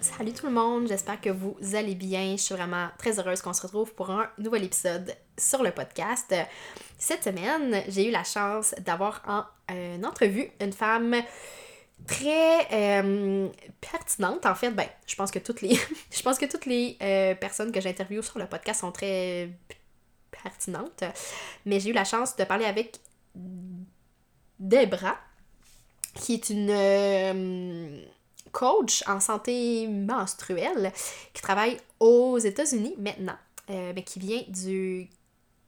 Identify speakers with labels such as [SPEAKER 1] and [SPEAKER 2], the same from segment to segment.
[SPEAKER 1] Salut tout le monde, j'espère que vous allez bien. Je suis vraiment très heureuse qu'on se retrouve pour un nouvel épisode sur le podcast. Cette semaine, j'ai eu la chance d'avoir en euh, entrevue une femme très euh, pertinente en fait ben je pense que toutes les je pense que toutes les euh, personnes que j'interviewe sur le podcast sont très pertinentes mais j'ai eu la chance de parler avec Debra qui est une coach en santé menstruelle qui travaille aux États-Unis maintenant, euh, mais qui vient du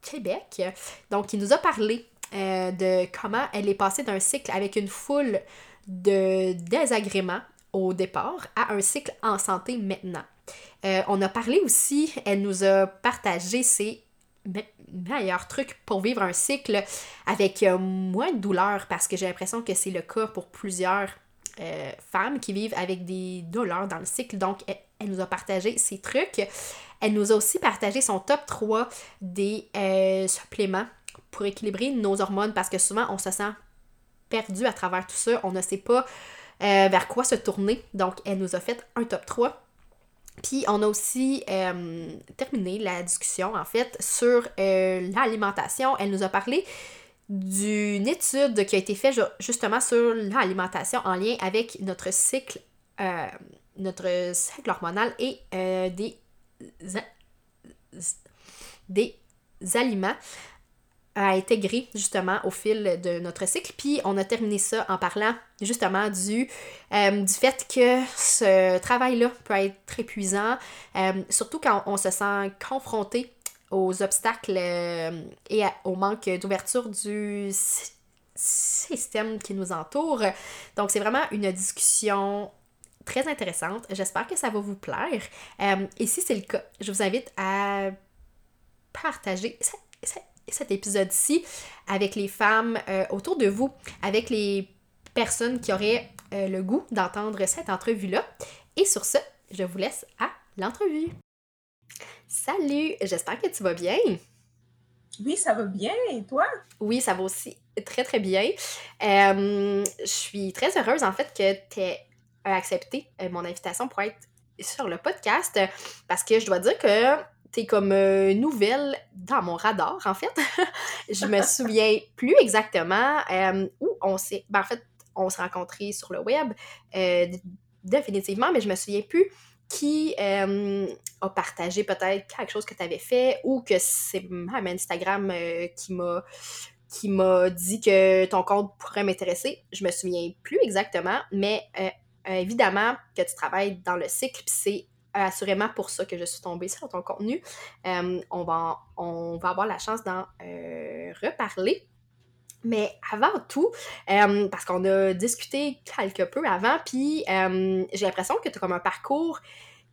[SPEAKER 1] Québec. Donc, il nous a parlé euh, de comment elle est passée d'un cycle avec une foule de désagréments au départ à un cycle en santé maintenant. Euh, on a parlé aussi, elle nous a partagé ses meilleurs trucs pour vivre un cycle avec moins de douleur parce que j'ai l'impression que c'est le cas pour plusieurs euh, femmes qui vivent avec des douleurs dans le cycle. Donc, elle, nous a partagé ses trucs. Elle nous a aussi partagé son top 3 des euh, suppléments pour équilibrer nos hormones parce que souvent on se sent perdu à travers tout ça. On ne sait pas euh, vers quoi se tourner. Donc, elle nous a fait un top 3. Puis on a aussi terminé la discussion en fait sur l'alimentation. Elle nous a parlé d'une étude qui a été faite justement sur l'alimentation en lien avec notre cycle, euh, notre cycle hormonal et euh, des, des aliments à intégrer justement au fil de notre cycle. Puis on a terminé ça en parlant justement du, euh, du fait que ce travail-là peut être très épuisant, surtout quand on se sent confronté aux obstacles euh, et au manque d'ouverture du système qui nous entoure. Donc, c'est vraiment une discussion très intéressante. J'espère que ça va vous plaire. Euh, et si c'est le cas, je vous invite à partager cet épisode-ci avec les femmes euh, autour de vous, avec les personnes qui auraient le goût d'entendre cette entrevue-là. Et sur ce, je vous laisse à l'entrevue. Salut, j'espère que tu vas bien.
[SPEAKER 2] Oui, ça va bien. Et toi?
[SPEAKER 1] Oui, ça va aussi très, très bien. Euh, je suis très heureuse, en fait, que tu aies accepté euh, mon invitation pour être sur le podcast parce que je dois dire que tu es comme euh, nouvelle dans mon radar, en fait. je me souviens plus exactement où on s'est... Ben, en fait, on s'est rencontrés sur le web, définitivement, mais je me souviens plus qui euh, a partagé peut-être quelque chose que tu avais fait ou que c'est même Instagram euh, qui m'a qui m'a dit que ton compte pourrait m'intéresser. Je me souviens plus exactement, mais euh, évidemment que tu travailles dans le cycle, c'est assurément pour ça que je suis tombée sur ton contenu. on, va, on va avoir la chance d'en reparler. Mais avant tout, parce qu'on a discuté quelque peu avant, puis j'ai l'impression que tu as comme un parcours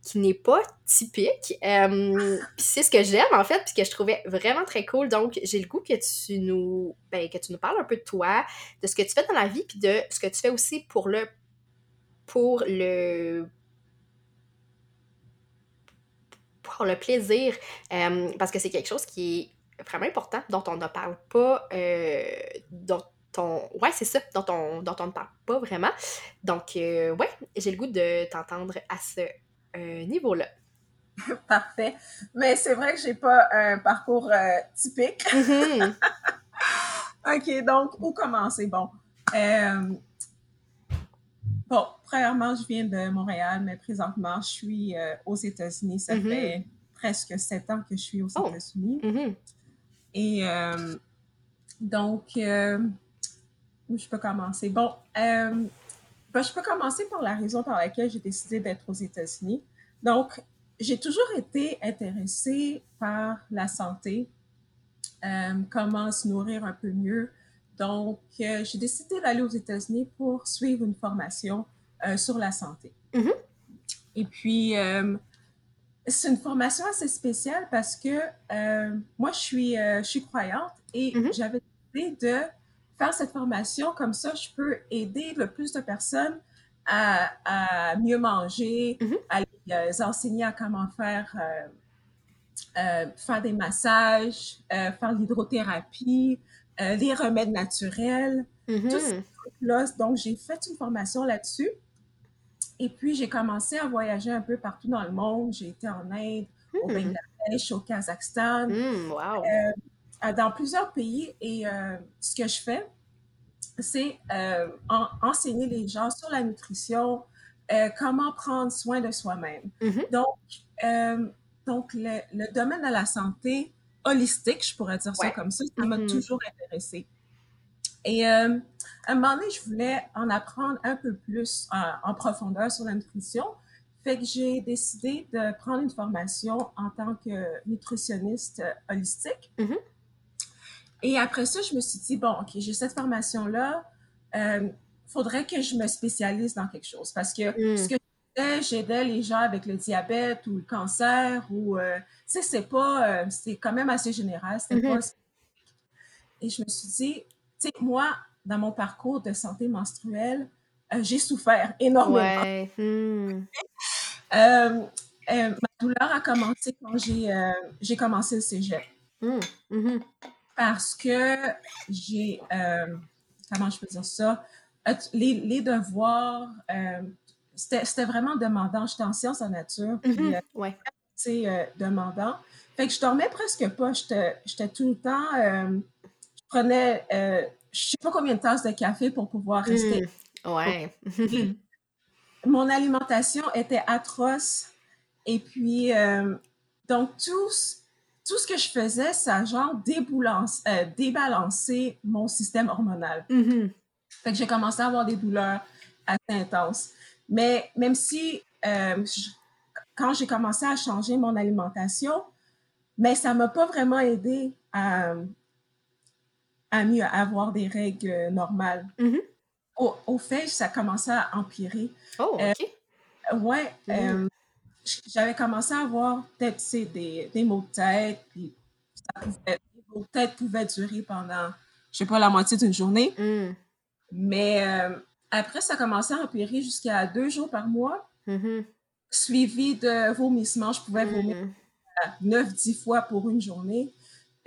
[SPEAKER 1] qui n'est pas typique. puis c'est ce que j'aime en fait, puis que je trouvais vraiment très cool. Donc j'ai le goût que tu nous ben, que tu nous parles un peu de toi, de ce que tu fais dans la vie, puis de ce que tu fais aussi pour le pour le pour le plaisir, parce que c'est quelque chose qui est vraiment important, dont on ne parle pas, euh, dont on... Ouais, c'est ça, dont on, dont on ne parle pas vraiment. Donc, euh, ouais, j'ai le goût de t'entendre à ce euh, niveau-là.
[SPEAKER 2] Parfait. Mais c'est vrai que j'ai pas un parcours typique. Mm-hmm. OK, donc, où commencer? Bon. bon, premièrement, je viens de Montréal, mais présentement, je suis euh, aux États-Unis. Ça
[SPEAKER 1] Mhm.
[SPEAKER 2] fait presque sept ans que je suis aux
[SPEAKER 1] Oh.
[SPEAKER 2] États-Unis.
[SPEAKER 1] Mhm.
[SPEAKER 2] Et euh, donc, euh, où je peux commencer? Bon, euh, ben, je peux commencer par la raison par laquelle j'ai décidé d'être aux États-Unis. Donc, j'ai toujours été intéressée par la santé, euh, comment se nourrir un peu mieux. Donc, euh, j'ai décidé d'aller aux États-Unis pour suivre une formation euh, sur la santé.
[SPEAKER 1] Mhm.
[SPEAKER 2] Et puis, c'est une formation assez spéciale parce que moi, je suis, je suis croyante et
[SPEAKER 1] Mhm.
[SPEAKER 2] j'avais décidé de faire cette formation comme ça, je peux aider le plus de personnes à, à mieux manger,
[SPEAKER 1] Mhm.
[SPEAKER 2] à les euh, enseigner à comment faire, euh, euh, faire des massages, euh, faire l'hydrothérapie, les remèdes naturels.
[SPEAKER 1] Mhm.
[SPEAKER 2] Tout Là, donc, j'ai fait une formation là-dessus. Et puis, j'ai commencé à voyager un peu partout dans le monde. J'ai été en Inde, au
[SPEAKER 1] Mhm.
[SPEAKER 2] Bangladesh, au Kazakhstan,
[SPEAKER 1] Mm, wow.
[SPEAKER 2] Dans plusieurs pays. Et euh, ce que je fais, c'est euh, en- enseigner les gens sur la nutrition, euh, comment prendre soin de soi-même.
[SPEAKER 1] Mhm.
[SPEAKER 2] Donc, donc le, le domaine de la santé holistique, je pourrais dire ça comme ça, ça m'a
[SPEAKER 1] Mhm.
[SPEAKER 2] toujours intéressée. Et euh, à un moment donné, je voulais en apprendre un peu plus en, en profondeur sur la nutrition. Fait que j'ai décidé de prendre une formation en tant que nutritionniste holistique.
[SPEAKER 1] Mhm.
[SPEAKER 2] Et après ça, je me suis dit, bon, OK, j'ai cette formation-là, euh, faudrait que je me spécialise dans quelque chose. Parce que
[SPEAKER 1] Mm.
[SPEAKER 2] ce que je faisais, j'aidais les gens avec le diabète ou le cancer, ou, euh, tu sais, c'est pas, euh, c'est quand même assez général, c'était
[SPEAKER 1] Mhm.
[SPEAKER 2] pas et je me suis dit, tu sais, moi, dans mon parcours de santé menstruelle, euh, j'ai souffert énormément.
[SPEAKER 1] Ouais. Mm.
[SPEAKER 2] Euh, euh, ma douleur a commencé quand j'ai j'ai commencé le cégep.
[SPEAKER 1] Mm.
[SPEAKER 2] Parce que j'ai, euh, comment je peux dire ça, Euh, les, les devoirs, euh, c'était c'était vraiment demandant. J'étais en sciences en nature, puis
[SPEAKER 1] Mhm.
[SPEAKER 2] euh,
[SPEAKER 1] Ouais.
[SPEAKER 2] c'est euh, demandant. Fait que je dormais presque pas. J'étais tout le temps, je prenais, je sais pas combien de tasses de café pour pouvoir rester.
[SPEAKER 1] Mm. Ouais.
[SPEAKER 2] Mon alimentation était atroce. Et puis, donc, tout, ce- tout ce que je faisais, ça a genre euh, débalancé mon système hormonal.
[SPEAKER 1] Mhm.
[SPEAKER 2] Fait que j'ai commencé à avoir des douleurs assez intenses. Mais même si, euh, je- quand j'ai commencé à changer mon alimentation, mais ça m'a pas vraiment aidé à, à mieux avoir des règles normales.
[SPEAKER 1] Mhm.
[SPEAKER 2] Au, au fait, ça commençait à empirer.
[SPEAKER 1] Oh,
[SPEAKER 2] Euh,
[SPEAKER 1] ok.
[SPEAKER 2] Ouais,
[SPEAKER 1] Mm.
[SPEAKER 2] euh, j- j'avais commencé à avoir peut-être des, des maux de tête, puis ça pouvait, les maux de tête pouvaient durer pendant, je sais pas, la moitié d'une journée.
[SPEAKER 1] Mm.
[SPEAKER 2] Mais euh, après, ça commençait à empirer jusqu'à deux jours par mois,
[SPEAKER 1] Mhm.
[SPEAKER 2] suivi de vomissements. Je pouvais vomir
[SPEAKER 1] Mm.
[SPEAKER 2] neuf, dix fois pour une journée.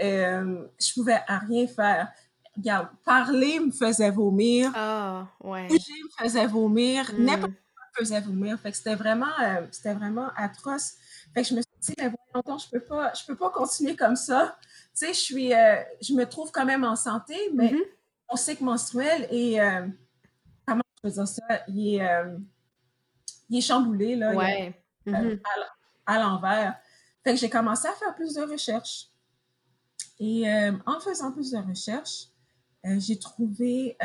[SPEAKER 2] Euh, je pouvais à rien faire. Regarde, parler me faisait vomir,
[SPEAKER 1] Ah, ouais.
[SPEAKER 2] bouger me faisait vomir,
[SPEAKER 1] Mm.
[SPEAKER 2] n'importe faisait vomir. Fait que c'était vraiment, euh, c'était vraiment atroce. Fait que je me suis dit, mais voyons donc, je peux pas, je peux pas continuer comme ça. Tu sais, je suis, euh, je me trouve quand même en santé, mais
[SPEAKER 1] Mhm.
[SPEAKER 2] mon cycle menstruel est, euh, comment je peux dire ça, il est, il est chamboulé, là, est,
[SPEAKER 1] Mhm.
[SPEAKER 2] à, à l'envers. Fait que j'ai commencé à faire plus de recherches. Et en faisant plus de recherches, j'ai trouvé,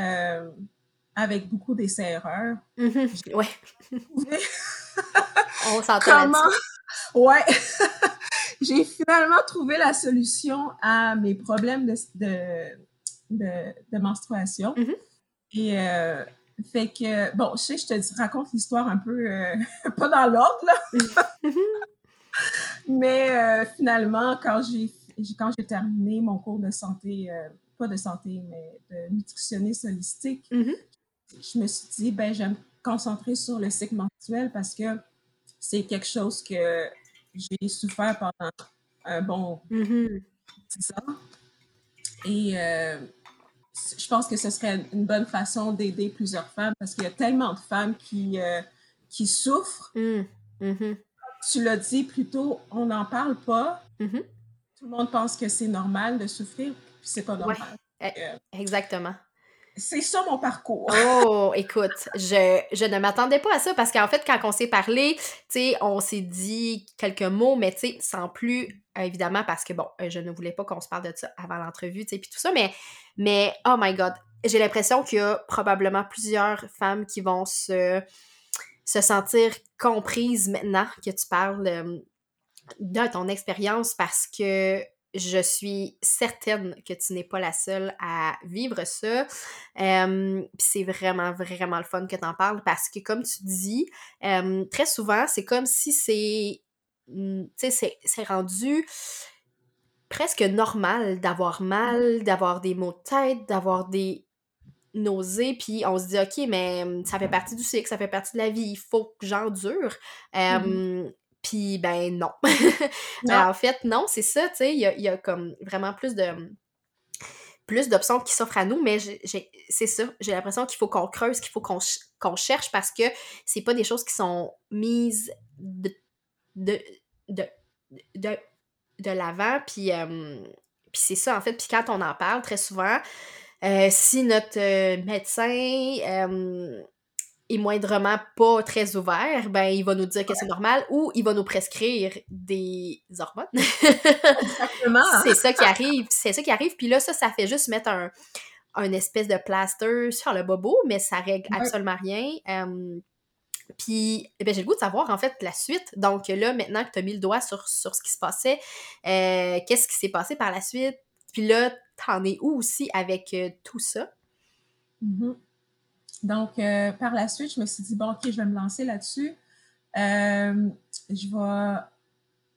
[SPEAKER 2] avec beaucoup d'essais-erreurs,
[SPEAKER 1] Mhm. Ouais. On s'entend
[SPEAKER 2] comment. Ouais, j'ai finalement trouvé la solution à mes problèmes de, de, de, de menstruation.
[SPEAKER 1] Mhm.
[SPEAKER 2] Et euh, fait que, bon, je sais, je te dis- raconte l'histoire un peu, euh, pas dans l'ordre, là,
[SPEAKER 1] Mhm.
[SPEAKER 2] mais euh, finalement, quand j'ai quand j'ai terminé mon cours de santé, euh, pas de santé, mais de nutritionniste holistique. Je me suis dit, ben, je vais me concentrer sur le cycle menstruel parce que c'est quelque chose que j'ai souffert pendant un bon
[SPEAKER 1] Mhm.
[SPEAKER 2] 10 ans. Et euh, je pense que ce serait une bonne façon d'aider plusieurs femmes parce qu'il y a tellement de femmes qui, euh, qui souffrent.
[SPEAKER 1] Mm. Mhm.
[SPEAKER 2] Tu l'as dit plus tôt, on n'en parle pas.
[SPEAKER 1] Mhm.
[SPEAKER 2] Tout le monde pense que c'est normal de souffrir, puis c'est pas
[SPEAKER 1] Ouais.
[SPEAKER 2] normal.
[SPEAKER 1] Eh,
[SPEAKER 2] Euh,
[SPEAKER 1] Exactement.
[SPEAKER 2] C'est ça mon parcours.
[SPEAKER 1] oh, écoute, je, ne m'attendais pas à ça parce qu'en fait, quand on s'est parlé, on s'est dit quelques mots, mais sans plus, évidemment, parce que bon, je ne voulais pas qu'on se parle de ça avant l'entrevue, puis tout ça, mais, mais oh my god, j'ai l'impression qu'il y a probablement plusieurs femmes qui vont se, se sentir comprises maintenant que tu parles euh, de ton expérience parce que je suis certaine que tu n'es pas la seule à vivre ça. c'est vraiment, vraiment le fun que tu en parles parce que, comme tu dis, très souvent, c'est comme si c'est. Hmm, tu sais, c'est rendu presque normal d'avoir mal, d'avoir des maux de tête, d'avoir des nausées, puis on se dit, OK, mais ça fait partie du cycle, ça fait partie de la vie, il faut que j'endure. Mmh puis, ben non. en fait, non, c'est ça, tu sais, il y a, comme vraiment plus de plus d'options qui s'offrent à nous, mais c'est ça, j'ai l'impression qu'il faut qu'on creuse, qu'il faut qu'on cherche parce que c'est pas des choses qui sont mises de, de, de, de, l'avant, puis, puis c'est ça, en fait, puis quand on en parle, très souvent, euh, si notre médecin est moindrement pas très ouvert, ben il va nous dire que c'est normal ou il va nous prescrire des hormones. Exactement. c'est ça qui arrive, c'est ça qui arrive. Puis là, ça, ça fait juste mettre un, un espèce de plaster sur le bobo, mais ça règle absolument rien. puis, eh ben, j'ai le goût de savoir, en fait, la suite. Donc là, maintenant que tu as mis le doigt sur, sur ce qui se passait, euh, qu'est-ce qui s'est passé par la suite? Puis là, t'en es où aussi avec euh, tout ça?
[SPEAKER 2] Mm-hmm. Donc, euh, par la suite, je me suis dit, bon, OK, je vais me lancer là-dessus. Euh, je vais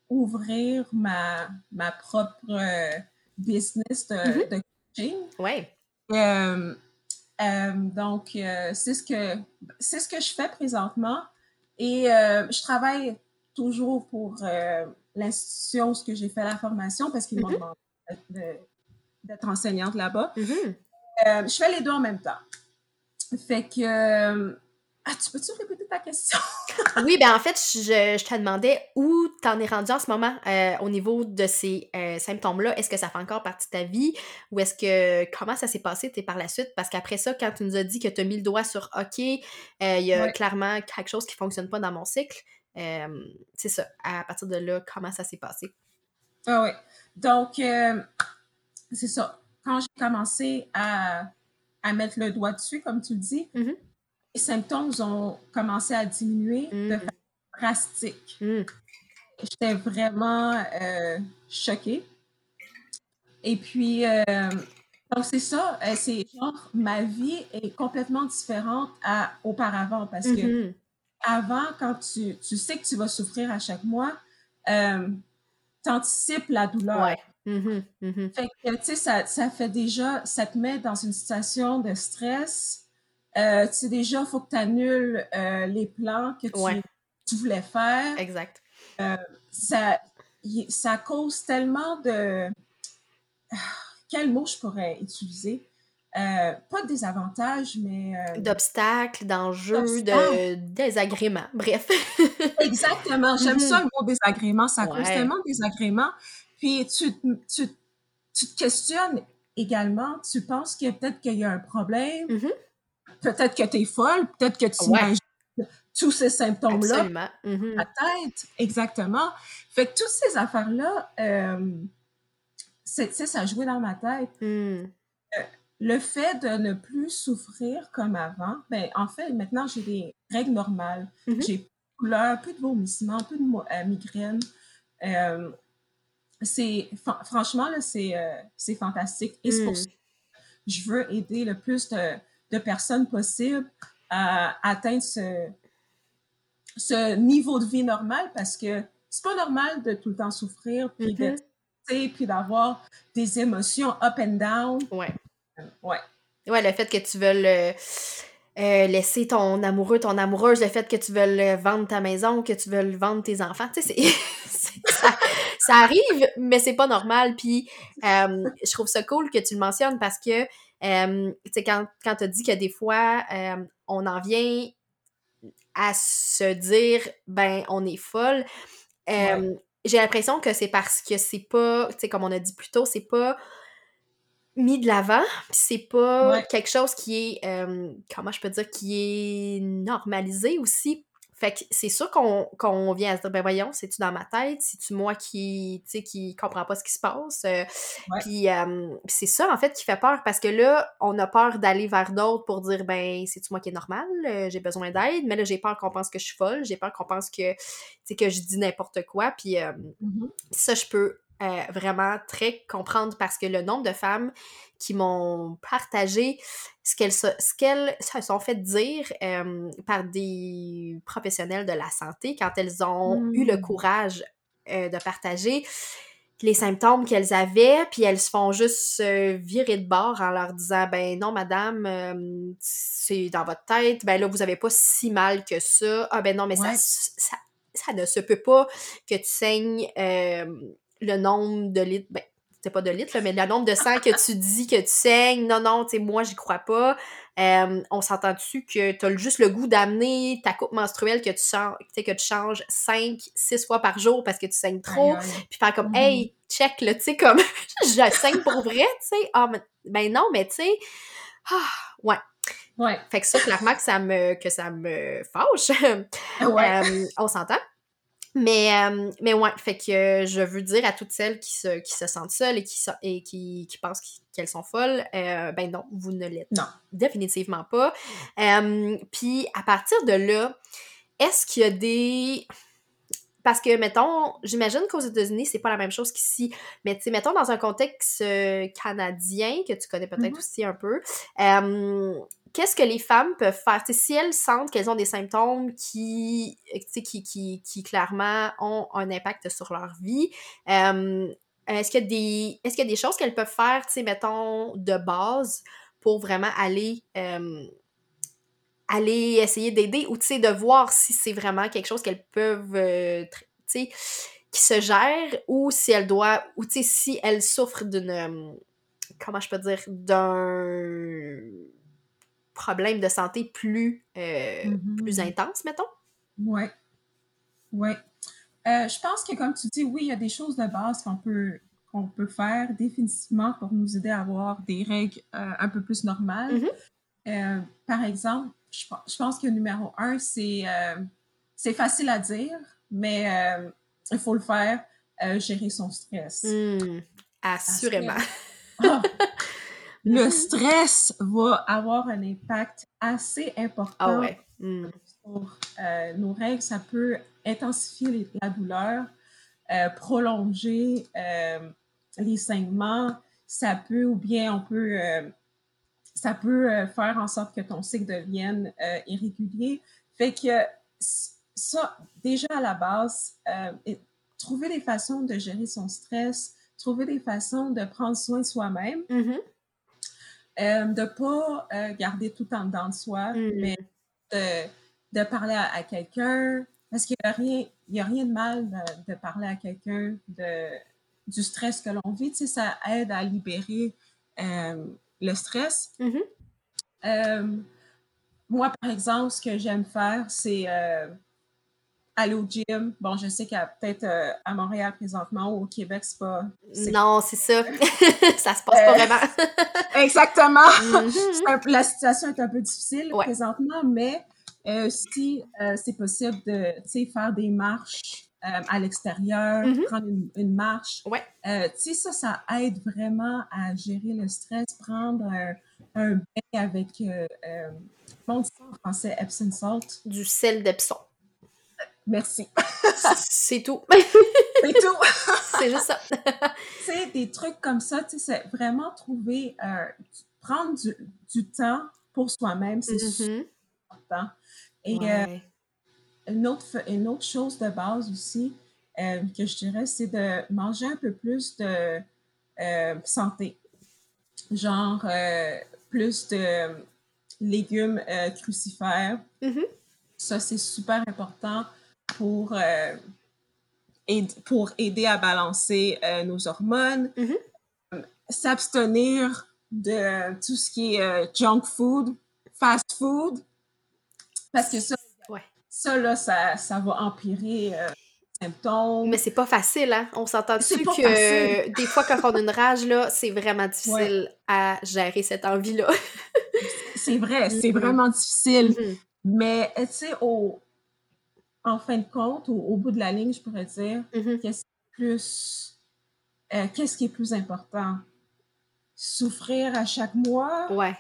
[SPEAKER 2] ouvrir ma, ma propre euh, business de, mm-hmm. coaching.
[SPEAKER 1] Oui.
[SPEAKER 2] donc, c'est ce, que, c'est ce que je fais présentement. Et je travaille toujours pour l'institution où j'ai fait la formation parce qu'ils m'ont mm-hmm. demandé d'être enseignante là-bas. Mm-hmm. je fais les deux en même temps. Fait que. Euh, ah, tu peux-tu répéter ta question?
[SPEAKER 1] oui, ben en fait, je, je te demandais où t'en es rendu en ce moment euh, au niveau de ces euh, symptômes-là. Est-ce que ça fait encore partie de ta vie? Ou est-ce que. Comment ça s'est passé par la suite? Parce qu'après ça, quand tu nous as dit que tu as mis le doigt sur OK, il y a clairement quelque chose qui fonctionne pas dans mon cycle. c'est ça. À partir de là, comment ça s'est passé?
[SPEAKER 2] Ah oui. Donc, c'est ça. Quand j'ai commencé à à mettre le doigt dessus, comme tu le dis, mm-hmm. les symptômes ont commencé à diminuer de mm. façon drastique. Mm. J'étais vraiment euh, choquée. Et puis, euh, donc c'est ça, euh, c'est genre, ma vie est complètement différente à auparavant parce que mm-hmm. avant, quand tu, tu, sais que tu vas souffrir à chaque mois, tu anticipes la douleur. Fait que, tu sais, ça, ça, fait déjà, ça te met dans une situation de stress. Euh, tu sais, déjà, il faut que tu annules euh, les plans que tu, tu, voulais faire.
[SPEAKER 1] Exact.
[SPEAKER 2] Euh, ça, ça cause tellement de. Quel mot je pourrais utiliser? pas de désavantages, mais...
[SPEAKER 1] D'obstacles, d'enjeux, de désagréments, bref.
[SPEAKER 2] Exactement, j'aime ça mm-hmm. le mot désagrément, ça cause tellement de désagréments puis tu, tu, tu te questionnes également, tu penses que peut-être qu'il y a un problème,
[SPEAKER 1] mm-hmm.
[SPEAKER 2] peut-être que tu es folle, peut-être que tu imagines tous ces symptômes-là ta tête. Exactement. Fait que toutes ces affaires-là, euh, ça jouait dans ma tête.
[SPEAKER 1] Mm.
[SPEAKER 2] Euh, le fait de ne plus souffrir comme avant, ben, en fait, maintenant, j'ai des règles normales.
[SPEAKER 1] Mm-hmm.
[SPEAKER 2] J'ai peu de vomissement, un peu de euh, migraine. C'est franchement là c'est euh, c'est fantastique et c'est pour mm. ça que je veux aider le plus de, de personnes possible à atteindre ce, ce niveau de vie normal parce que c'est pas normal de tout le temps souffrir puis mm-hmm. puis d'avoir des émotions up and down
[SPEAKER 1] ouais
[SPEAKER 2] ouais
[SPEAKER 1] ouais le fait que tu veux le euh, laisser ton amoureux, ton amoureuse, le fait que tu veux vendre ta maison, que tu veux vendre tes enfants, tu sais, ça, ça, arrive, mais c'est pas normal. Puis, euh, je trouve ça cool que tu le mentionnes parce que, euh, tu sais, quand, quand tu as dit que des fois, on en vient à se dire, ben, on est folle, j'ai l'impression que c'est parce que c'est pas, tu sais, comme on a dit plus tôt, c'est pas mis de l'avant, c'est pas quelque chose qui est, euh, comment je peux dire, qui est normalisé aussi. Fait que c'est sûr qu'on vient à se dire, ben voyons, c'est-tu dans ma tête? C'est-tu moi qui, tu sais, qui comprend pas ce qui se passe? Euh, puis c'est ça, en fait, qui fait peur parce que là, on a peur d'aller vers d'autres pour dire, ben, c'est-tu moi qui est normal? Euh, j'ai besoin d'aide, mais là, j'ai peur qu'on pense que je suis folle, j'ai peur qu'on pense que, tu sais, que je dis n'importe quoi. Puis mm-hmm. ça, je peux euh, vraiment très comprendre parce que le nombre de femmes qui m'ont partagé ce qu'elles se, ce sont fait dire euh, par des professionnels de la santé quand elles ont eu le mmh. courage euh, de partager les symptômes qu'elles avaient, puis elles se font juste virer de bord en leur disant ben non madame, c'est dans votre tête, ben là vous avez pas si mal que ça. Ah ben non mais ça, ça, ça ne se peut pas que tu saignes le nombre de litres, ben, c'était pas de litres, mais le nombre de sang que tu dis que tu saignes, non, non, tu sais, moi, j'y crois pas. Euh, on s'entend dessus que tu as juste le goût d'amener ta coupe menstruelle que tu, changes, que tu changes 5, 6 fois par jour parce que tu saignes trop, puis faire comme, mm-hmm. hey, check, là, tu sais, comme, je saigne pour vrai, tu sais. Ah, ben non, mais tu sais, ah, ouais.
[SPEAKER 2] Ouais.
[SPEAKER 1] Fait que ça, clairement, que ça me, que ça me fâche.
[SPEAKER 2] Ouais.
[SPEAKER 1] Euh, on s'entend. Mais, euh, mais ouais, fait que je veux dire à toutes celles qui se, qui se sentent seules et qui, et qui, qui pensent qu'elles sont folles, euh, ben non, vous ne l'êtes
[SPEAKER 2] non.
[SPEAKER 1] définitivement pas. Euh, puis à partir de là, est-ce qu'il y a des... Parce que, mettons, j'imagine qu'aux États-Unis, c'est pas la même chose qu'ici. Mais, tu sais, mettons, dans un contexte canadien, que tu connais peut-être mm-hmm. aussi un peu, qu'est-ce que les femmes peuvent faire? si elles sentent qu'elles ont des symptômes qui, qui, qui, qui, clairement ont un impact sur leur vie, euh, est-ce qu'il y, a des, est y a des choses qu'elles peuvent faire, mettons, de base pour vraiment aller, euh, essayer d'aider ou de voir si c'est vraiment quelque chose qu'elles peuvent, euh, qui se gère ou si elles doivent, ou si elles souffrent d'une, comment je peux dire, d'un problèmes de santé plus, euh, mm-hmm. plus intenses, mettons?
[SPEAKER 2] Oui. Oui. Euh, je pense que, comme tu dis, oui, il y a des choses de base qu'on peut, qu'on peut faire définitivement pour nous aider à avoir des règles euh, un peu plus normales. Mm-hmm. par exemple, je, je, pense que numéro un, c'est, c'est facile à dire, mais il faut le faire, gérer son stress.
[SPEAKER 1] Mm. assurément.
[SPEAKER 2] Ah, le stress va avoir un impact assez important
[SPEAKER 1] ah mm.
[SPEAKER 2] sur euh, nos règles. Ça peut intensifier la douleur, euh, prolonger euh, les saignements. Ça peut, ou bien on peut, ça peut faire en sorte que ton cycle devienne irrégulier. Fait que ça, déjà à la base, trouver des façons de gérer son stress, trouver des façons de prendre soin de soi-même.
[SPEAKER 1] Mm-hmm.
[SPEAKER 2] Euh, de ne pas euh, garder tout en dedans de soi, mm. mais de, parler à, quelqu'un. Parce qu'il n'y a, rien, a rien de mal de, parler à quelqu'un du stress que l'on vit. Tu sais, ça aide à libérer euh, le stress.
[SPEAKER 1] Mm-hmm.
[SPEAKER 2] moi, par exemple, ce que j'aime faire, c'est aller au gym. Bon, je sais qu'il y a peut-être euh, à Montréal présentement ou au Québec, c'est pas.
[SPEAKER 1] Non, c'est ça. ça se passe pas euh, vraiment.
[SPEAKER 2] exactement. Mm-hmm. la situation est un peu difficile présentement, mais euh, si c'est possible de faire des marches à l'extérieur, mm-hmm. prendre une, marche,
[SPEAKER 1] ouais.
[SPEAKER 2] tu sais, ça, ça aide vraiment à gérer le stress, prendre un bain avec, comment on en français, Epsom salt?
[SPEAKER 1] Du sel d'Epsom.
[SPEAKER 2] Merci.
[SPEAKER 1] c'est tout.
[SPEAKER 2] c'est tout.
[SPEAKER 1] c'est juste ça.
[SPEAKER 2] c'est des trucs comme ça, tu sais, c'est vraiment trouver, euh, prendre du, temps pour soi-même, c'est
[SPEAKER 1] mm-hmm.
[SPEAKER 2] important. Et euh, une, autre, une autre chose de base aussi euh, que je dirais, c'est de manger un peu plus de santé. Genre plus de légumes crucifères.
[SPEAKER 1] Mm-hmm.
[SPEAKER 2] Ça, c'est super important pour, euh, pour aider à balancer euh, nos hormones,
[SPEAKER 1] mm-hmm.
[SPEAKER 2] s'abstenir de tout ce qui est euh, junk food, fast food, parce que ça, ça, là, ça, ça va empirer symptômes.
[SPEAKER 1] Mais c'est pas facile, hein? On s'entend-tu que des fois, quand on a une rage, là, c'est vraiment difficile à gérer cette envie-là.
[SPEAKER 2] c'est vrai, c'est mm-hmm. vraiment difficile. Mm-hmm. Mais, tu sais, au... en fin de compte, au, bout de la ligne, je pourrais dire, mm-hmm. qu'est-ce plus... Euh, qu'est-ce qui est plus important? Souffrir à chaque mois?
[SPEAKER 1] Ouais.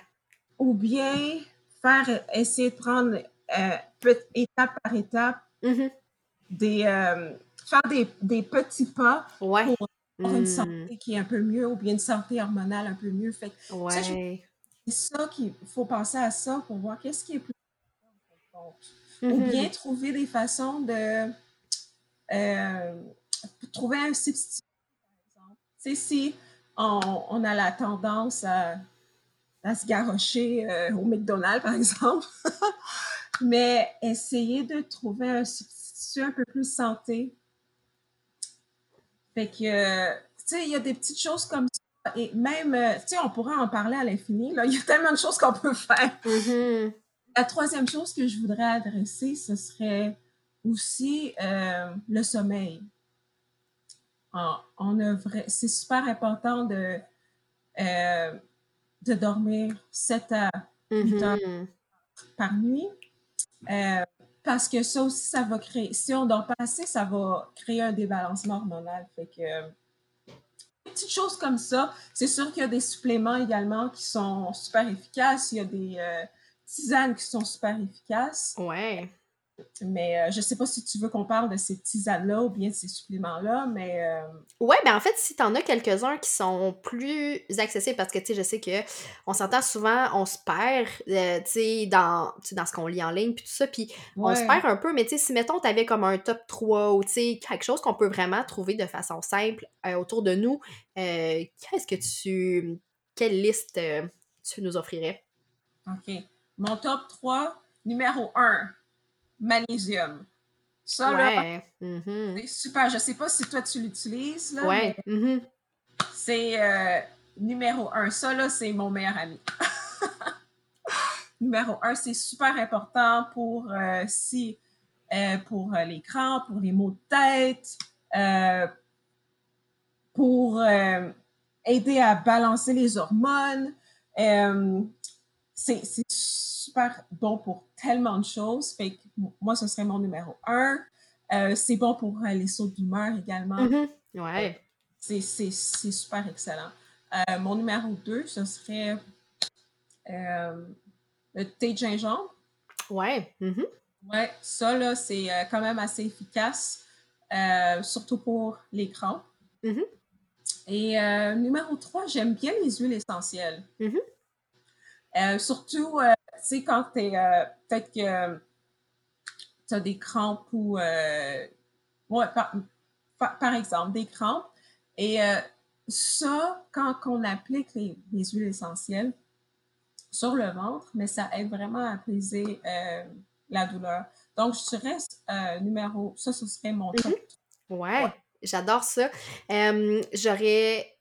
[SPEAKER 2] Ou bien faire, essayer de prendre euh, étape par étape des, euh, faire des, des, petits pas pour avoir une hmm. santé qui est un peu mieux ou bien une santé hormonale un peu mieux. Fait
[SPEAKER 1] ouais.
[SPEAKER 2] c'est ça qu'il faut penser à ça pour voir qu'est-ce qui est plus Ou mm-hmm. bien trouver des façons de euh, trouver un substitut, par exemple. si on, on, a la tendance à, à se garrocher euh, au McDonald's, par exemple, mais essayer de trouver un substitut un peu plus santé. Fait que, tu sais, il y a des petites choses comme ça. Et même, euh, tu sais, on pourrait en parler à l'infini. Là. Il y a tellement de choses qu'on peut faire.
[SPEAKER 1] Mm-hmm.
[SPEAKER 2] La troisième chose que je voudrais adresser, ce serait aussi euh, le sommeil. on c'est super important de, euh, de dormir 7 à 8 heures mm-hmm. par nuit. Parce que ça aussi, ça va créer, si on dort pas assez, ça va créer un débalancement hormonal. Fait que, des petites choses comme ça. C'est sûr qu'il y a des suppléments également qui sont super efficaces. Il y a des euh, tisanes qui sont super efficaces.
[SPEAKER 1] Ouais.
[SPEAKER 2] Mais euh, je ne sais pas si tu veux qu'on parle de ces tisanes-là ou bien de ces suppléments-là, mais... Euh,
[SPEAKER 1] ouais, ben en fait, si tu en as quelques-uns qui sont plus accessibles, parce que, tu sais, je sais que on s'entend souvent, on se perd, euh, tu sais, dans, dans ce qu'on lit en ligne, puis tout ça, puis on se perd un peu, mais tu sais, si, mettons, tu avais comme un top 3 ou, tu sais, quelque chose qu'on peut vraiment trouver de façon simple autour de nous, qu'est-ce que tu... Quelle liste tu nous offrirais?
[SPEAKER 2] OK. Mon top 3, numéro 1 magnésium. Ça, là,
[SPEAKER 1] mm-hmm.
[SPEAKER 2] c'est super. Je sais pas si toi, tu l'utilises. Là,
[SPEAKER 1] ouais. Mm-hmm.
[SPEAKER 2] C'est euh, numéro un. Ça, là, c'est mon meilleur ami. numéro un, c'est super important pour, euh, si, euh, pour l'écran, pour les maux de tête, pour aider à balancer les hormones. c'est super bon pour tellement de choses. Fait que moi, ce serait mon numéro un. Euh, c'est bon pour euh, les sauts d'humeur également.
[SPEAKER 1] Ouais.
[SPEAKER 2] C'est super excellent. Euh, mon numéro deux, ce serait le thé de gingembre.
[SPEAKER 1] Ouais. Mm-hmm.
[SPEAKER 2] Ouais, ça, là, c'est quand même assez efficace, surtout pour les crampes.
[SPEAKER 1] Mm-hmm.
[SPEAKER 2] Et numéro 3, j'aime bien les huiles essentielles. Surtout, tu sais, quand tu es peut-être que tu as des crampes ou, euh, ouais, par, exemple, des crampes. Et euh, ça, quand on applique les, huiles essentielles sur le ventre, mais ça aide vraiment à apaiser euh, la douleur. Donc, je dirais numéro, ça, ce serait mon top.
[SPEAKER 1] Mm-hmm. ouais. J'adore ça. J'aurais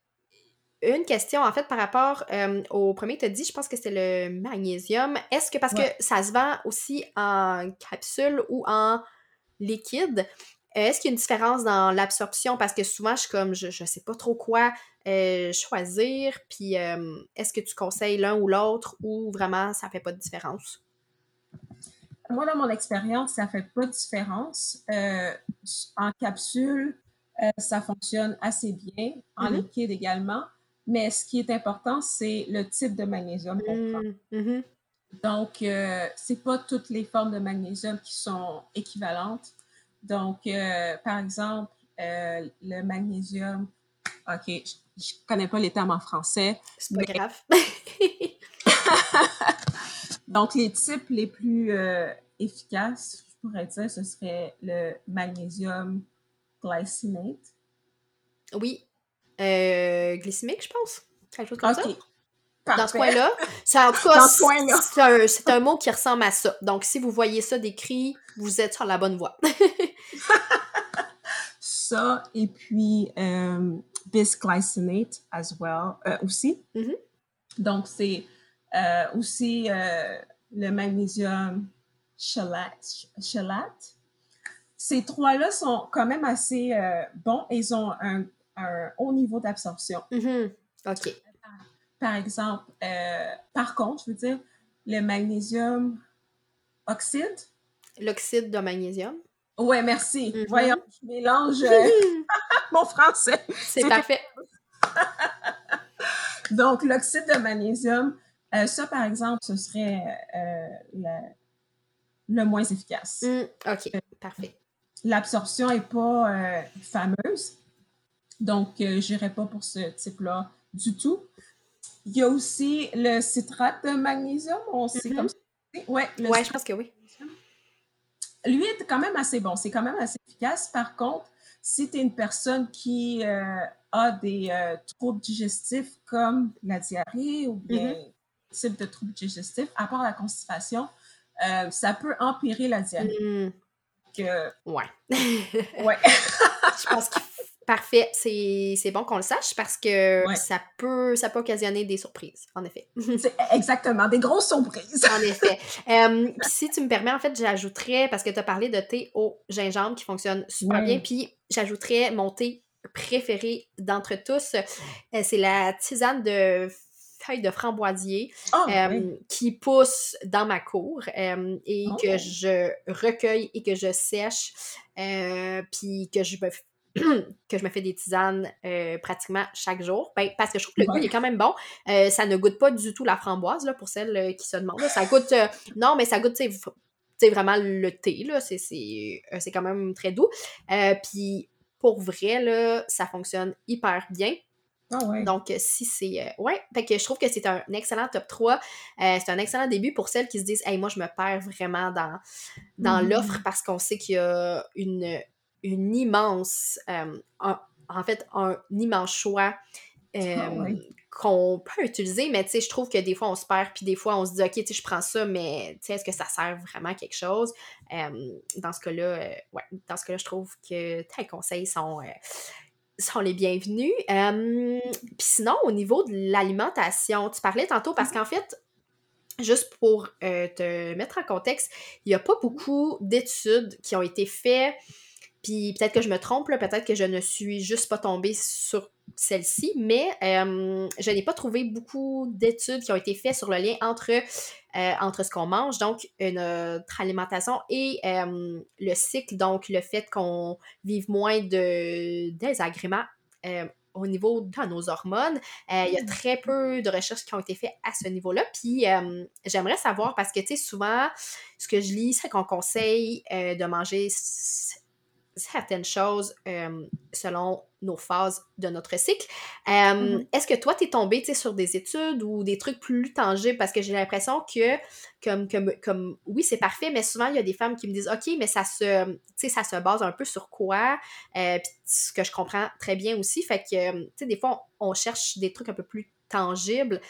[SPEAKER 1] une question, en fait, par rapport euh, au premier que tu as dit, je pense que c'est le magnésium. Est-ce que, parce que ça se vend aussi en capsule ou en liquide, est-ce qu'il y a une différence dans l'absorption? Parce que souvent, je suis comme, je, ne sais pas trop quoi euh, choisir. Puis, euh, est-ce que tu conseilles l'un ou l'autre ou vraiment ça fait pas de différence?
[SPEAKER 2] Moi, dans mon expérience, ça fait pas de différence. en capsule, ça fonctionne assez bien. En mm-hmm. liquide également. Mais ce qui est important, c'est le type de magnésium qu'on prend.
[SPEAKER 1] Mmh, mmh.
[SPEAKER 2] Donc, euh, c'est pas toutes les formes de magnésium qui sont équivalentes. Donc, euh, par exemple, euh, le magnésium, OK, je, ne connais pas les termes en français.
[SPEAKER 1] C'est pas grave.
[SPEAKER 2] Donc, les types les plus efficaces, je pourrais dire, ce serait le magnésium glycinate.
[SPEAKER 1] Oui, euh, glycémique, je pense. Quelque chose comme ça. Dans ce coin-là. En tout cas, c'est un, mot qui ressemble à ça. Donc, si vous voyez ça décrit, vous êtes sur la bonne voie.
[SPEAKER 2] ça, et puis euh, bisglycinate as well, euh, aussi.
[SPEAKER 1] Mm-hmm.
[SPEAKER 2] Donc, c'est euh, aussi euh, le magnésium chelate. ces trois-là sont quand même assez bons ils ont un, haut niveau d'absorption.
[SPEAKER 1] Mm-hmm. OK.
[SPEAKER 2] Par exemple, par contre, je veux dire, le magnésium oxyde.
[SPEAKER 1] L'oxyde de magnésium.
[SPEAKER 2] Ouais, merci. Mm-hmm. Voyons, je mélange euh, mon français.
[SPEAKER 1] C'est parfait.
[SPEAKER 2] Donc, l'oxyde de magnésium, euh, ça, par exemple, ce serait euh, le moins efficace.
[SPEAKER 1] Mm, OK, parfait.
[SPEAKER 2] L'absorption n'est pas fameuse. Donc, je n'irai pas pour ce type-là du tout. Il y a aussi le citrate de magnésium, on sait mm-hmm. comme ça.
[SPEAKER 1] Ouais, ouais je pense que oui
[SPEAKER 2] lui est quand même assez bon, c'est quand même assez efficace. Par contre, si tu es une personne qui euh, a des euh, troubles digestifs comme la diarrhée ou bien mm type de troubles digestifs, à part la constipation, euh, ça peut empirer la diarrhée.
[SPEAKER 1] Mm.
[SPEAKER 2] Que...
[SPEAKER 1] Ouais.
[SPEAKER 2] ouais.
[SPEAKER 1] Je pense qu'il Parfait, c'est bon qu'on le sache parce que ça, peut, ça peut occasionner des surprises, en effet.
[SPEAKER 2] exactement, des grosses surprises.
[SPEAKER 1] en effet. Euh, si tu me permets, en fait, j'ajouterais, parce que tu as parlé de thé au gingembre qui fonctionne super bien, puis j'ajouterais mon thé préféré d'entre tous, euh, c'est la tisane de feuilles de framboisier
[SPEAKER 2] ah,
[SPEAKER 1] euh, qui pousse dans ma cour et que oh. je recueille et que je sèche, puis que je que je me fais des tisanes euh, pratiquement chaque jour. Ben, parce que je trouve que le goût est quand même bon. Euh, ça ne goûte pas du tout la framboise, là, pour celles euh, qui se demandent. Ça goûte. non, mais ça goûte, sais, vraiment le thé, là. C'est quand même très doux. Puis pour vrai, là, ça fonctionne hyper bien.
[SPEAKER 2] Ah ouais.
[SPEAKER 1] Donc, si c'est. ouais, fait que je trouve que c'est un excellent top 3. c'est un excellent début pour celles qui se disent Hey, moi, je me perds vraiment dans, dans mmh. l'offre parce qu'on sait qu'il y a une une immense, euh, en fait, un immense choix euh, ah qu'on peut utiliser, mais tu sais, je trouve que des fois on se perd, puis des fois on se dit, OK, tu sais, je prends ça, mais tu sais, est-ce que ça sert vraiment à quelque chose? Euh, dans ce cas-là, ouais, dans ce cas-là, je trouve que tes conseils sont sont les bienvenus. Puis sinon, au niveau de l'alimentation, tu parlais tantôt parce qu'en fait, juste pour te mettre en contexte, il n'y a pas beaucoup d'études qui ont été faites puis peut-être que je me trompe, peut-être que je ne suis juste pas tombée sur celle-ci, mais euh, je n'ai pas trouvé beaucoup d'études qui ont été faites sur le lien entre, euh, entre ce qu'on mange, donc euh, notre alimentation et le cycle, donc le fait qu'on vive moins de désagréments au niveau de nos hormones. Il y a mmh. très peu de recherches qui ont été faites à ce niveau-là. Puis j'aimerais savoir, parce que, tu sais, souvent, ce que je lis, c'est qu'on conseille de manger certaines choses euh, selon nos phases de notre cycle. Euh, mm-hmm. Est-ce que toi, tu es tombé sur des études ou des trucs plus tangibles? Parce que j'ai l'impression que, comme, comme, comme oui, c'est parfait, mais souvent, il y a des femmes qui me disent OK, mais ça se, ça se base un peu sur quoi? Euh, ce que je comprends très bien aussi. Fait que, tu sais, des fois, on, cherche des trucs un peu plus tangibles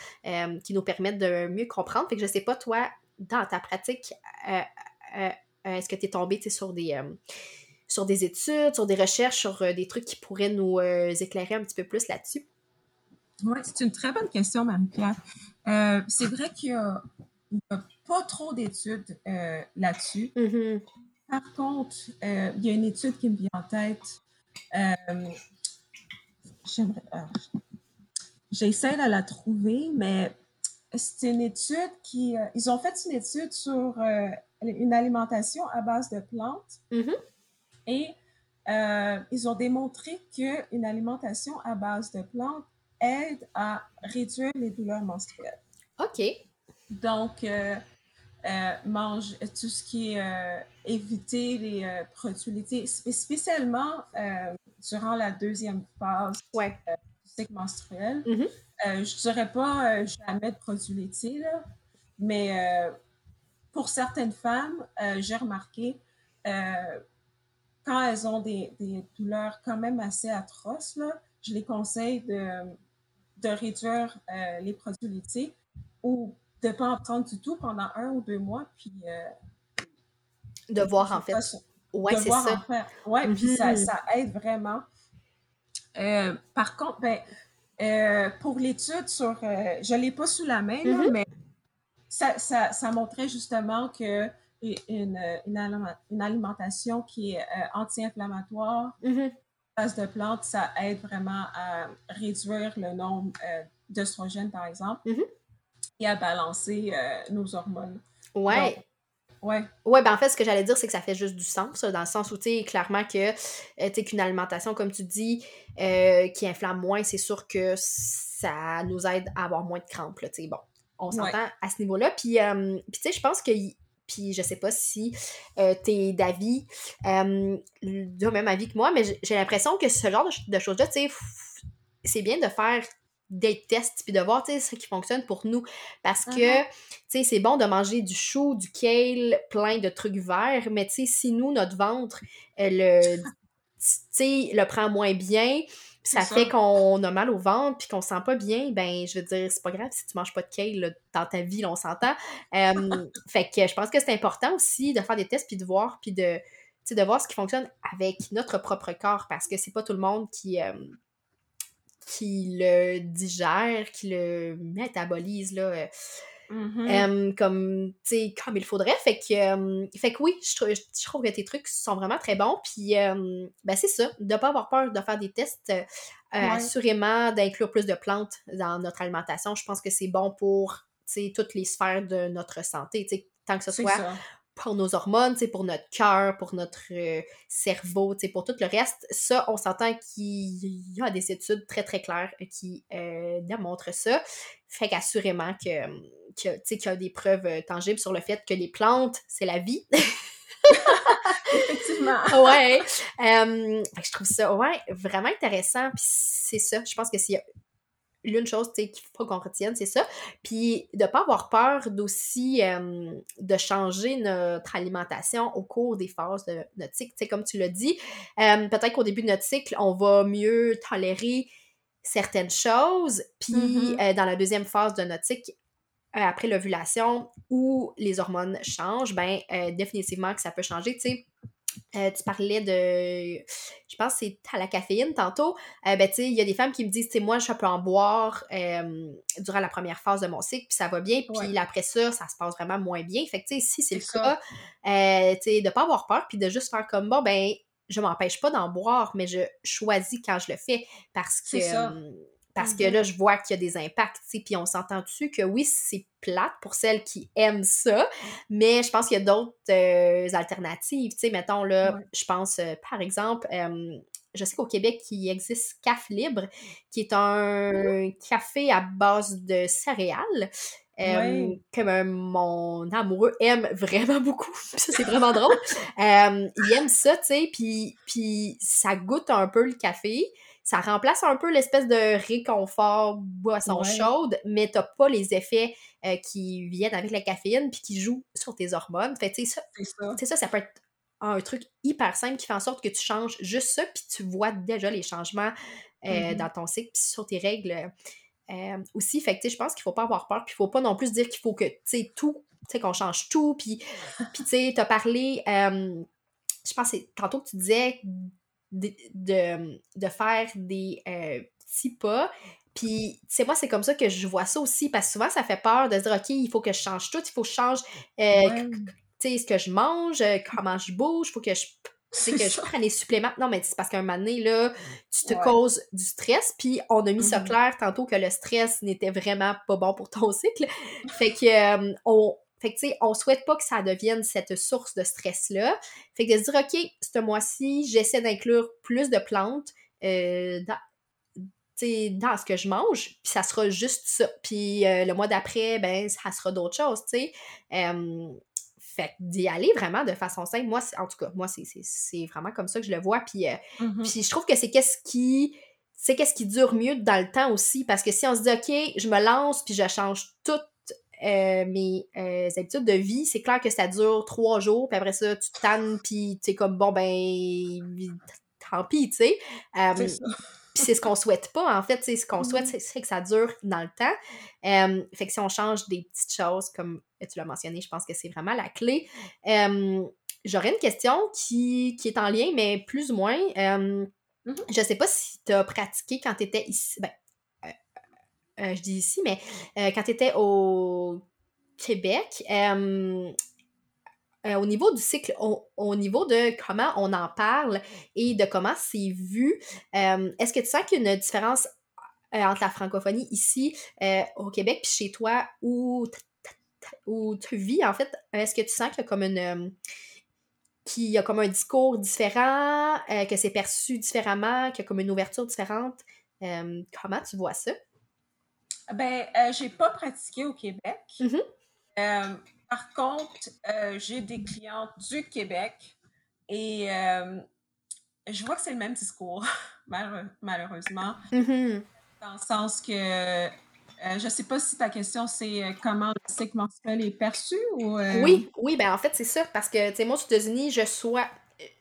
[SPEAKER 1] qui nous permettent de mieux comprendre. Fait que je sais pas, toi, dans ta pratique, est-ce que tu es tombé sur des sur des études, sur des recherches, sur euh, des trucs qui pourraient nous euh, éclairer un petit peu plus là-dessus?
[SPEAKER 2] Oui, c'est une très bonne question, Marie-Pierre. Euh, c'est vrai qu'il n'y a, pas trop d'études là-dessus.
[SPEAKER 1] Mm-hmm.
[SPEAKER 2] Par contre, il y a une étude qui me vient en tête. J'essaie de la trouver, mais c'est une étude qui. ils ont fait une étude sur une alimentation à base de plantes.
[SPEAKER 1] Mm-hmm.
[SPEAKER 2] Et euh, ils ont démontré qu'une alimentation à base de plantes aide à réduire les douleurs menstruelles.
[SPEAKER 1] OK.
[SPEAKER 2] Donc, euh, euh, mange tout ce qui est éviter les produits laitiers, spécialement durant la deuxième phase
[SPEAKER 1] ouais.
[SPEAKER 2] du cycle menstruel.
[SPEAKER 1] Mm-hmm.
[SPEAKER 2] je ne dirais pas jamais de produits laitiers, là, mais pour certaines femmes, j'ai remarqué quand elles ont des, douleurs quand même assez atroces, là, je les conseille de, de réduire euh, les produits laitiers ou de ne pas en prendre du tout pendant un ou deux mois, puis... Euh,
[SPEAKER 1] de voir, en fait. Oui, c'est ça.
[SPEAKER 2] Oui, puis ça, mm-hmm. ça, aide vraiment. Euh, par contre, ben, pour l'étude sur... je ne l'ai pas sous la main, mm-hmm. mais ça, ça, ça, montrait justement que une, une, alimentation qui est anti-inflammatoire,
[SPEAKER 1] mm-hmm.
[SPEAKER 2] base de plantes, ça aide vraiment à réduire le nombre d'œstrogènes, par exemple,
[SPEAKER 1] mm-hmm. et
[SPEAKER 2] à balancer nos hormones.
[SPEAKER 1] Ouais.
[SPEAKER 2] Ouais.
[SPEAKER 1] Ouais, ben en fait, ce que j'allais dire, c'est que ça fait juste du sens, dans le sens où, tu sais, clairement que, euh, tu qu'une alimentation, comme tu dis, euh, qui inflame moins, c'est sûr que ça nous aide à avoir moins de crampes, tu sais. Bon, on s'entend à ce niveau-là. Puis, euh, puis tu sais, je pense que puis je sais pas si t'es d'avis, du même avis que moi, mais j'ai l'impression que ce genre de, de choses-là, tu sais, c'est bien de faire des tests puis de voir ce qui fonctionne pour nous. Parce que tu sais c'est bon de manger du chou, du kale, plein de trucs verts mais tu sais si nous notre ventre le le prend moins bien ça, fait qu'on a mal au ventre puis qu'on se sent pas bien, ben je veux dire, c'est pas grave si tu manges pas de kale dans ta vie, on s'entend. fait que je pense que c'est important aussi de faire des tests puis de voir puis de, de voir ce qui fonctionne avec notre propre corps parce que c'est pas tout le monde qui, qui le digère, qui le métabolise là, euh,
[SPEAKER 2] mm-hmm.
[SPEAKER 1] comme, comme il faudrait. Fait que, fait que oui, je, je, trouve que tes trucs sont vraiment très bons. Puis ben c'est ça, de ne pas avoir peur de faire des tests. Euh, assurément, d'inclure plus de plantes dans notre alimentation. Je pense que c'est bon pour toutes les sphères de notre santé. tant que ce soit pour nos hormones, pour notre cœur, pour notre euh, cerveau, pour tout le reste. Ça, on s'entend qu'il y a des études très, très claires qui euh, démontrent ça. Fait qu'assurément que, que, qu'il y a des preuves euh, tangibles sur le fait que les plantes, c'est la vie.
[SPEAKER 2] Effectivement.
[SPEAKER 1] ouais. je trouve ça ouais, vraiment intéressant. Puis c'est ça. Je pense que s'il y a l'une chose qu'il faut qu'on retienne, c'est ça. Puis de ne pas avoir peur d'aussi euh, de changer notre alimentation au cours des phases de notre cycle. comme tu l'as dit, euh, peut-être qu'au début de notre cycle, on va mieux tolérer certaines choses. Puis
[SPEAKER 2] mm-hmm.
[SPEAKER 1] euh, dans la deuxième phase de notre cycle, après l'ovulation, où les hormones changent, ben définitivement que ça peut changer. Tu sais, euh, tu parlais de. Je pense que c'est à la caféine tantôt. Euh, ben, tu sais, il y a des femmes qui me disent, tu sais, moi, je peux en boire euh, durant la première phase de mon cycle, puis ça va bien, puis après ça, ça se passe vraiment moins bien. Fait que, tu sais, si c'est le cas, tu sais, de pas avoir peur, puis de juste faire comme, bon, ben, je m'empêche pas d'en boire, mais je choisis quand je le fais parce que. Parce que mm-hmm. là, je vois qu'il y a des impacts, puis on s'entend dessus que oui, c'est plate pour celles qui aiment ça, mais je pense qu'il y a d'autres euh, alternatives, tu sais, mettons là, je pense, euh, par exemple, je sais qu'au Québec, il existe CAF Libre, qui est un café à base de céréales, que mon amoureux aime vraiment beaucoup. ça, c'est vraiment drôle. il aime ça, tu sais, puis ça goûte un peu le café ça remplace un peu l'espèce de réconfort boisson chaude, mais t'as pas les effets euh, qui viennent avec la caféine puis qui jouent sur tes hormones. Fait tu sais, ça, ça. ça, peut être un truc hyper simple qui fait en sorte que tu changes juste ça puis tu vois déjà les changements euh, mm-hmm. dans ton cycle puis sur tes règles euh, aussi. Fait que, je pense qu'il faut pas avoir peur puis il faut pas non plus dire qu'il faut que, tu sais, tout, tu sais, qu'on change tout puis, puis tu sais, t'as parlé, je pense que tantôt que tu disais de, de, faire des euh, petits pas. Puis, tu moi, c'est comme ça que je vois ça aussi, parce que souvent, ça fait peur de se dire, OK, il faut que je change tout, il faut que je change, euh, ce que je mange, euh, comment je bouge, il faut que je c'est que je prenne des suppléments. Non, mais c'est parce qu'à un moment donné, là, tu te causes du stress. Puis on a mis ça mm-hmm. clair tantôt que le stress n'était vraiment pas bon pour ton cycle. Fait que on, fait que, tu sais, on souhaite pas que ça devienne cette source de stress-là. Fait que de se dire, OK, ce mois-ci, j'essaie d'inclure plus de plantes euh, dans, dans ce que je mange, puis ça sera juste ça. Puis euh, le mois d'après, ben, ça sera d'autres choses, tu sais. fait d'y aller vraiment de façon simple, moi, en tout cas, moi, c'est vraiment comme ça que je le vois. Puis, euh,
[SPEAKER 2] mm-hmm.
[SPEAKER 1] puis je trouve que c'est qu'est-ce qui c'est qu'est-ce qui dure mieux dans le temps aussi, parce que si on se dit, OK, je me lance, puis je change tout euh, mes euh, habitudes de vie, c'est clair que ça dure trois jours, puis après ça, tu tannes, puis tu comme, bon, ben, tant pis, tu sais. Euh, puis c'est ce qu'on souhaite pas, en fait. Ce qu'on souhaite, mm-hmm. c'est que ça dure dans le temps. fait que si on change des petites choses, comme tu l'as mentionné, je pense que c'est vraiment la clé. J'aurais une question qui, qui, est en lien, mais plus ou moins. Mm-hmm. Je sais pas si tu as pratiqué quand tu étais ici. Ben, euh, je dis ici, mais euh, quand tu étais au Québec, euh, au niveau du cycle, au, niveau de comment on en parle et de comment c'est vu, est-ce que tu sens qu'il y a une différence entre la francophonie ici au Québec puis chez toi où, tu vis, en fait? Est-ce que tu sens qu'il y a comme une qu'il y a comme un discours différent, que c'est perçu différemment, qu'il y a comme une ouverture différente? comment tu vois ça?
[SPEAKER 2] Ben, j'ai pas pratiqué au Québec. Mm-hmm. Par contre, euh, j'ai des clientes du Québec et euh, je vois que c'est le même discours, malheureusement. Mm-hmm. Dans le sens que euh, je ne sais pas si ta question c'est comment le cycle menstruel est perçu ou.
[SPEAKER 1] Oui, oui, ben en fait, c'est ça, parce que, tu sais, moi, aux États-Unis, je sois.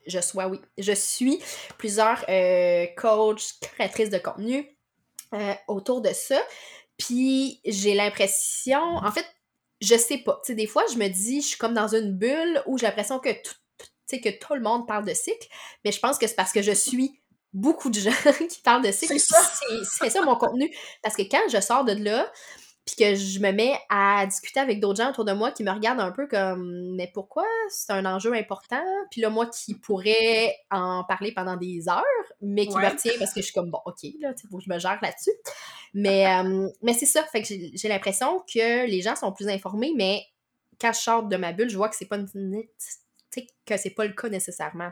[SPEAKER 1] Je sois, oui. Je suis plusieurs coachs, créatrices de contenu autour de ça. Puis j'ai l'impression, en fait, je sais pas. Tu sais, des fois, je me dis, je suis comme dans une bulle où j'ai l'impression que tout, que tout le monde parle de cycle, mais je pense que c'est parce que je suis beaucoup de gens qui parlent de cycle. C'est ça. mon contenu. Parce que quand je sors de là, puis que je me mets à discuter avec d'autres gens autour de moi qui me regardent un peu comme mais pourquoi? C'est un enjeu important. Puis là moi qui pourrais en parler pendant des heures mais qui me retient parce que je suis comme bon ok là faut que je me gère là-dessus. Mais euh, mais c'est ça. Fait que j'ai l'impression que les gens sont plus informés mais quand je sors de ma bulle je vois que c'est pas une, que c'est pas le cas nécessairement.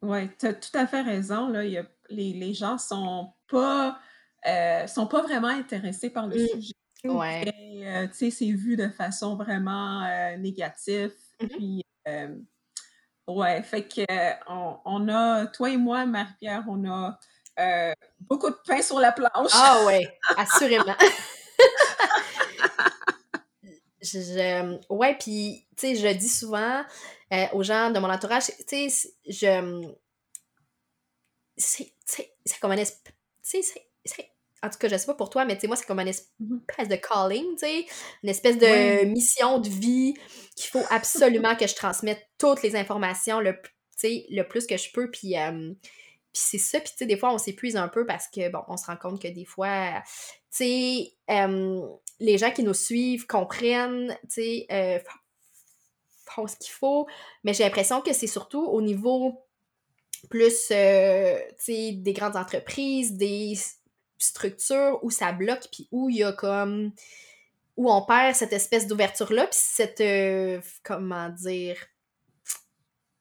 [SPEAKER 2] Oui tu as tout à fait raison là. Les, les gens sont pas euh, sont pas vraiment intéressés par le mmh. sujet Ouais. Euh, tu sais, c'est vu de façon vraiment euh, négative. Mm-hmm. Puis, euh, ouais, fait que on, on, a, toi et moi, Marie-Pierre, on a beaucoup de pain sur la planche.
[SPEAKER 1] Ah ouais, assurément. je, ouais, puis, tu sais, je dis souvent aux gens de mon entourage, tu sais, je. C'est comme un espèce. Tu sais, c'est en tout cas, je sais pas pour toi, mais tu sais, moi, c'est comme une mm-hmm. espèce de calling, tu sais, une espèce de mission de vie qu'il faut absolument que je transmette toutes les informations le, le plus que je peux, puis, euh, puis c'est ça, puis tu sais, des fois, on s'épuise un peu parce que, bon, on se rend compte que des fois, tu sais, euh, les gens qui nous suivent comprennent, tu sais, euh, font ce qu'il faut, mais j'ai l'impression que c'est surtout au niveau plus, tu sais, des grandes entreprises, des structure où ça bloque, puis où il y a comme. où on perd cette espèce d'ouverture-là, puis cette. Euh, comment dire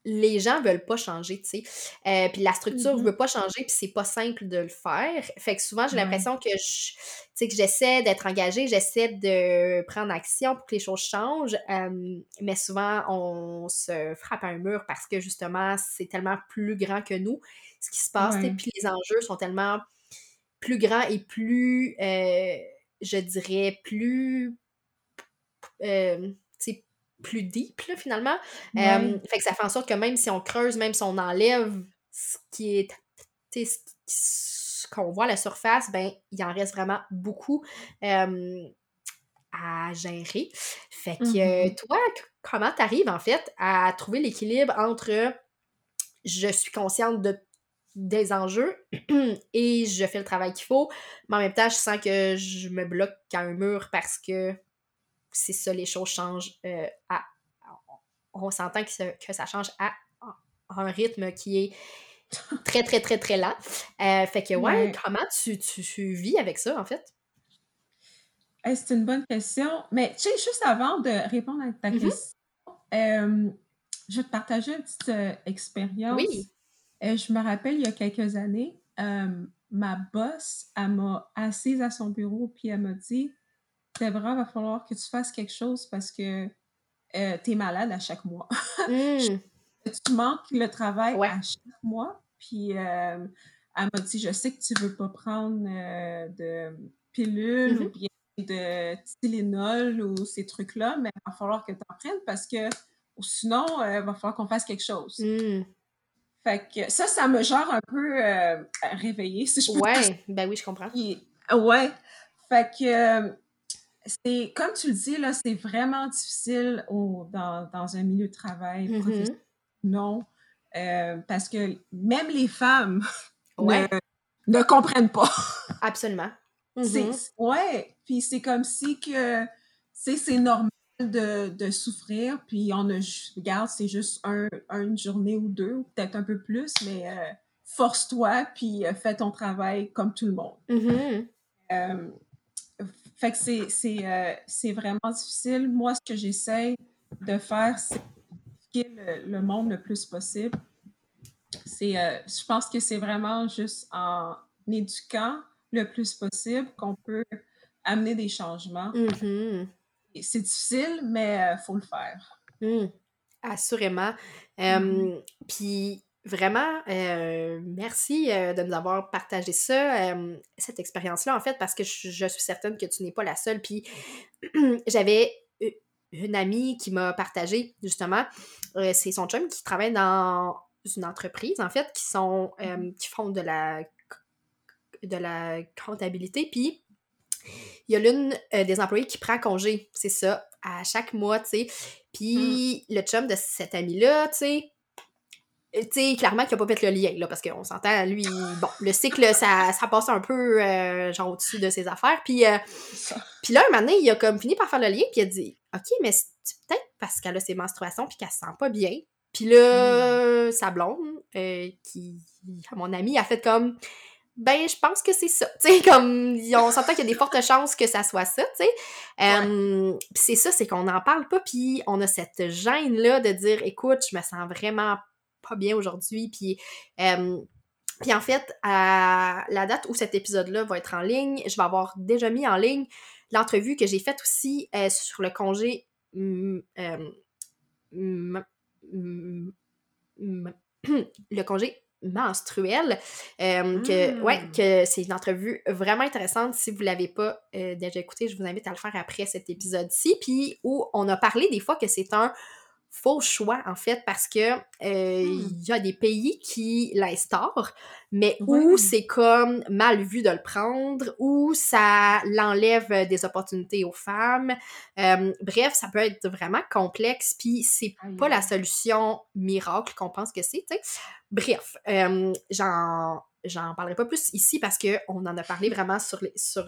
[SPEAKER 1] les gens veulent pas changer, tu sais. Euh, puis la structure mm-hmm. veut pas changer, puis c'est pas simple de le faire. Fait que souvent, j'ai l'impression que je, que j'essaie d'être engagée, j'essaie de prendre action pour que les choses changent, euh, mais souvent, on se frappe à un mur parce que justement, c'est tellement plus grand que nous, ce qui se passe, puis les enjeux sont tellement plus grand et plus, euh, je dirais, plus, euh, plus deep, là, finalement. Euh, fait que ça fait en sorte que même si on creuse, même si on enlève ce qui est, ce qu'on voit à la surface, ben, il en reste vraiment beaucoup à gérer. Fait que mm-hmm. toi, comment tu arrives, en fait, à trouver l'équilibre entre je suis consciente de des enjeux et je fais le travail qu'il faut. Mais en même temps, je sens que je me bloque à un mur parce que c'est ça, les choses changent euh, à. On s'entend que, que, ça change à, un rythme qui est très, très, très, très lent. Euh, fait que, ouais, comment tu, tu, vis avec ça, en fait?
[SPEAKER 2] c'est une bonne question. Mais, tu sais, juste avant de répondre à ta mm-hmm. question, euh, je vais te partager une petite expérience. Oui euh, je me rappelle, il y a quelques années, euh, ma boss, elle m'a assise à son bureau, puis elle m'a dit Débora, il va falloir que tu fasses quelque chose parce que euh, tu es malade à chaque mois. Hmm. tu manques le travail à chaque mois. Puis elle m'a dit Je sais que tu veux pas prendre de pilules ou mm-hmm. bien de Tylenol ou ces trucs-là, mais il va falloir que tu en prennes parce que sinon, il va falloir qu'on fasse quelque chose. Hmm. Fait que ça, ça me genre un peu euh, réveillée, si je peux
[SPEAKER 1] Ouais, ben oui, je comprends.
[SPEAKER 2] ouais. Fait que euh, c'est, comme tu le dis, là, c'est vraiment difficile dans, un milieu de travail mm-hmm. Non. Euh, parce que même les femmes ne, comprennent pas.
[SPEAKER 1] Absolument.
[SPEAKER 2] Mm-hmm. Ouais. Puis c'est comme si que c'est normal de, de souffrir, puis on a, regarde, c'est juste un, une journée ou deux, ou peut-être un peu plus, mais euh, force-toi, puis euh, fais ton travail comme tout le monde.
[SPEAKER 1] Mm-hmm.
[SPEAKER 2] Euh, fait que c'est, c'est vraiment difficile. Moi, ce que j'essaie de faire, c'est le, le monde le plus possible. C'est, je pense que c'est vraiment juste en éduquant le plus possible qu'on peut amener des changements.
[SPEAKER 1] Mm-hmm.
[SPEAKER 2] C'est difficile, mais il faut le faire.
[SPEAKER 1] Mm. Assurément.
[SPEAKER 2] Mm-hmm.
[SPEAKER 1] Puis vraiment, euh, merci euh, de nous avoir partagé ça, cette expérience-là, en fait, parce que je, je, suis certaine que tu n'es pas la seule. Puis j'avais une amie qui m'a partagé, justement, euh, c'est son chum qui travaille dans une entreprise, en fait, qui sont qui font de la de la comptabilité, puis il y a l'une des employés qui prend congé, c'est ça, à chaque mois, tu sais. Puis le chum de cette amie-là, tu sais, tu sais, clairement qu'il a pas fait le lien, là, parce qu'on s'entend, lui, bon, le cycle, ça, ça passe un peu, euh, genre, au-dessus de ses affaires, puis, euh, puis là, un moment donné, il a comme fini par faire le lien, puis il a dit, OK, mais c'est peut-être parce qu'elle a ses menstruations, puis qu'elle se sent pas bien, puis là, sa blonde, euh, qui, à mon ami, a fait comme, ben, je pense que c'est ça. Tu sais, comme, on s'entend qu'il y a des fortes chances que ça soit ça, tu sais. Euh, puis c'est ça, c'est qu'on n'en parle pas, puis on a cette gêne-là de dire, écoute, je me sens vraiment pas bien aujourd'hui. Puis, puis en fait, à la date où cet épisode-là va être en ligne, je vais avoir déjà mis en ligne l'entrevue que j'ai faite aussi euh, sur le congé le congé menstruel. que, ouais, mmh. que c'est une entrevue vraiment intéressante. Si vous ne l'avez pas euh, déjà écouté, je vous invite à le faire après cet épisode-ci. Puis où on a parlé des fois que c'est un faux choix, en fait, parce que euh,
[SPEAKER 2] Hmm.
[SPEAKER 1] il y a des pays qui l'instaurent, mais où c'est comme mal vu de le prendre, où ça l'enlève des opportunités aux femmes. Euh, bref, ça peut être vraiment complexe, puis c'est pas la solution miracle qu'on pense que c'est. Bref, euh, j'en j'en parlerai pas plus ici parce qu'on en a parlé vraiment sur, les, sur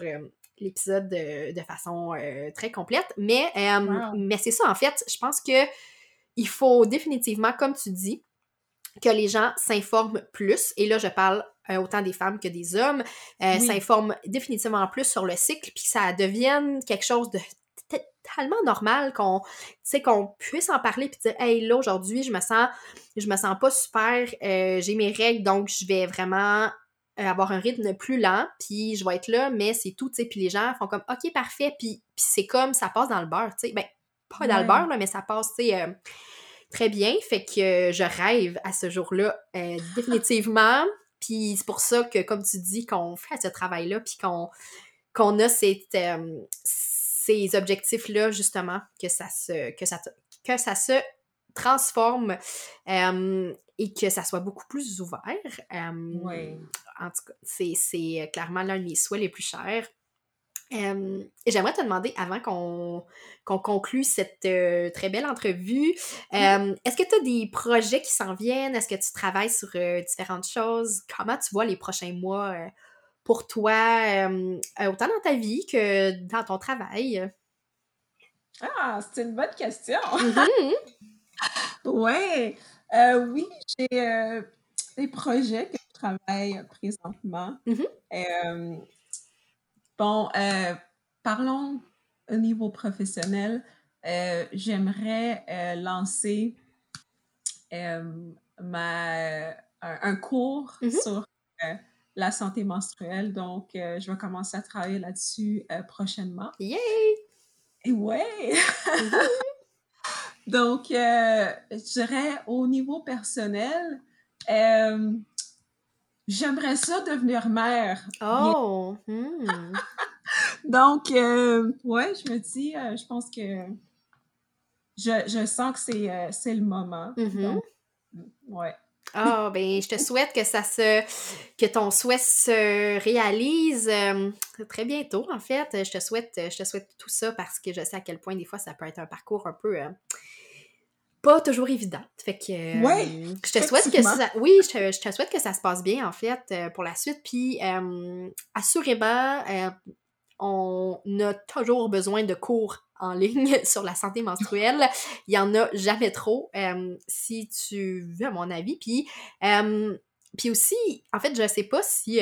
[SPEAKER 1] l'épisode de, de, façon très complète, mais,
[SPEAKER 2] Wow.
[SPEAKER 1] mais c'est ça, en fait, je pense que il faut définitivement, comme tu dis, que les gens s'informent plus. Et là, je parle euh, autant des femmes que des hommes, euh,
[SPEAKER 2] Oui.
[SPEAKER 1] s'informent définitivement plus sur le cycle, puis que ça devienne quelque chose de tellement normal qu'on qu'on puisse en parler puis dire hey là aujourd'hui je me sens je me sens pas super euh, j'ai mes règles donc je vais vraiment avoir un rythme plus lent puis je vais être là mais c'est tout tu sais puis les gens font comme ok parfait puis puis c'est comme ça passe dans le beurre tu sais ben pas
[SPEAKER 2] Ouais.
[SPEAKER 1] là mais ça passe tu sais euh, très bien fait que euh, je rêve à ce jour-là euh, définitivement puis c'est pour ça que comme tu dis qu'on fait ce travail-là puis qu'on qu'on a cette, euh, ces objectifs-là, justement, que ça se, que ça, te- que ça se transforme euh, et que ça soit beaucoup plus ouvert. Euh. En tout cas, c'est clairement l'un de mes souhaits les plus chers. Euh, et J'aimerais te demander, avant qu'on qu'on conclue cette euh, très belle entrevue, euh, est-ce que tu as des projets qui s'en viennent? Est-ce que tu travailles sur euh, différentes choses? Comment tu vois les prochains mois euh, pour toi, autant dans ta vie que dans ton travail?
[SPEAKER 2] Ah, c'est une bonne question.
[SPEAKER 1] Mhm.
[SPEAKER 2] Ouais. Euh, oui, j'ai des projets que je travaille présentement.
[SPEAKER 1] Mhm.
[SPEAKER 2] Euh, bon, euh, parlons au niveau professionnel. Euh, J'aimerais euh, lancer ma, un, un cours
[SPEAKER 1] Mhm.
[SPEAKER 2] sur la santé menstruelle. Donc, je vais commencer à travailler là-dessus prochainement.
[SPEAKER 1] Yay!
[SPEAKER 2] Et ouais!
[SPEAKER 1] Mhm.
[SPEAKER 2] Donc, je dirais au niveau personnel, euh, j'aimerais ça devenir mère.
[SPEAKER 1] Oh! hmm.
[SPEAKER 2] Donc, euh, ouais, je me dis, euh, je pense que je, je sens que c'est euh, c'est le moment.
[SPEAKER 1] Mhm.
[SPEAKER 2] Donc, ouais.
[SPEAKER 1] Ah, ben, je te souhaite que ça se. que ton souhait se réalise euh, très bientôt, en fait. Je te souhaite, je te souhaite tout ça parce que je sais à quel point, des fois, ça peut être un parcours un peu. euh, pas toujours évident. Fait que. euh, je te souhaite que ça. Oui, je te, je te souhaite que ça se passe bien, en fait, euh, pour la suite. Puis, euh, assurément, euh, on a toujours besoin de cours en ligne sur la santé menstruelle. Il y en a jamais trop, si tu veux, à mon avis. Puis, puis aussi, en fait, je sais pas si...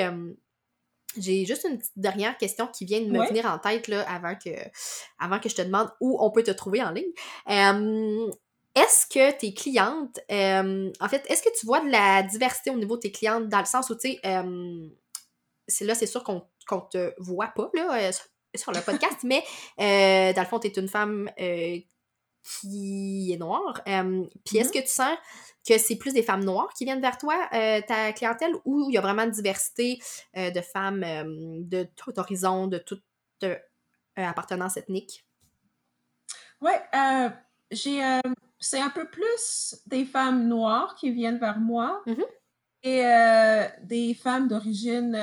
[SPEAKER 1] j'ai juste une petite dernière question qui vient de me venir en tête là, avant, que, avant que je te demande où on peut te trouver en ligne. Est-ce que tes clientes, en fait, est-ce que tu vois de la diversité au niveau de tes clientes dans le sens où, tu sais, c'est là, c'est sûr qu'on qu'on te voit pas là, sur le podcast, mais euh, dans le fond, tu es une femme euh, qui est noire. Euh, puis est-ce mm-hmm. que tu sens que c'est plus des femmes noires qui viennent vers toi, ta clientèle, ou il y a vraiment une diversité de femmes de tout horizon, de toute appartenance ethnique?
[SPEAKER 2] Oui, j'ai c'est un peu plus des femmes noires qui viennent vers moi mm-hmm. et des femmes d'origine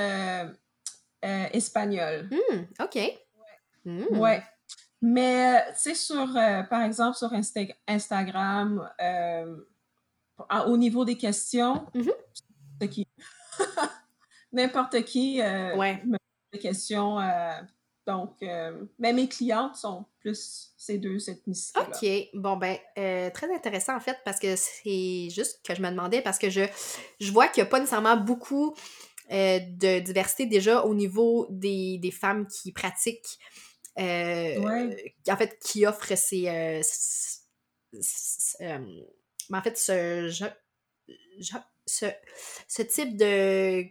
[SPEAKER 2] espagnole.
[SPEAKER 1] Hmm, OK.
[SPEAKER 2] Hmm. Ouais. Mais, euh, tu sais, sur, euh, par exemple, sur Instagram, euh, au niveau des questions, qui. N'importe qui
[SPEAKER 1] ouais.
[SPEAKER 2] me pose des questions. Donc, mais mes clientes sont plus ces deux ethnicités.
[SPEAKER 1] OK. Bon, ben, très intéressant, en fait, parce que c'est juste que je me demandais, parce que je, je vois qu'il n'y a pas nécessairement beaucoup de diversité déjà au niveau des, des femmes qui pratiquent euh, en fait, qui offre ces. Euh, euh, en fait, ce, ce, ce type de.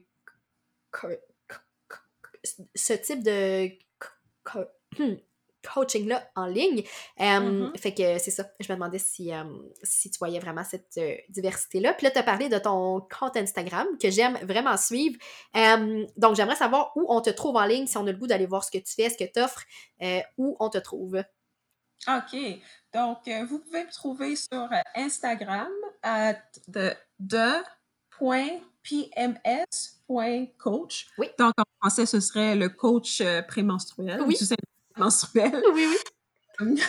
[SPEAKER 1] Ce type de coaching-là en ligne. Mm-hmm. Fait que c'est ça. Je me demandais si, si tu voyais vraiment cette euh, diversité-là. Puis là, tu as parlé de ton compte Instagram que j'aime vraiment suivre. donc, j'aimerais savoir où on te trouve en ligne, si on a le goût d'aller voir ce que tu fais, ce que tu offres, euh, où on te trouve.
[SPEAKER 2] OK. Donc, euh, vous pouvez me trouver sur Instagram à de, .pms.coach.
[SPEAKER 1] Oui.
[SPEAKER 2] Donc, en français, ce serait le coach prémenstruel.
[SPEAKER 1] Oui
[SPEAKER 2] mensuel.
[SPEAKER 1] Oui, oui.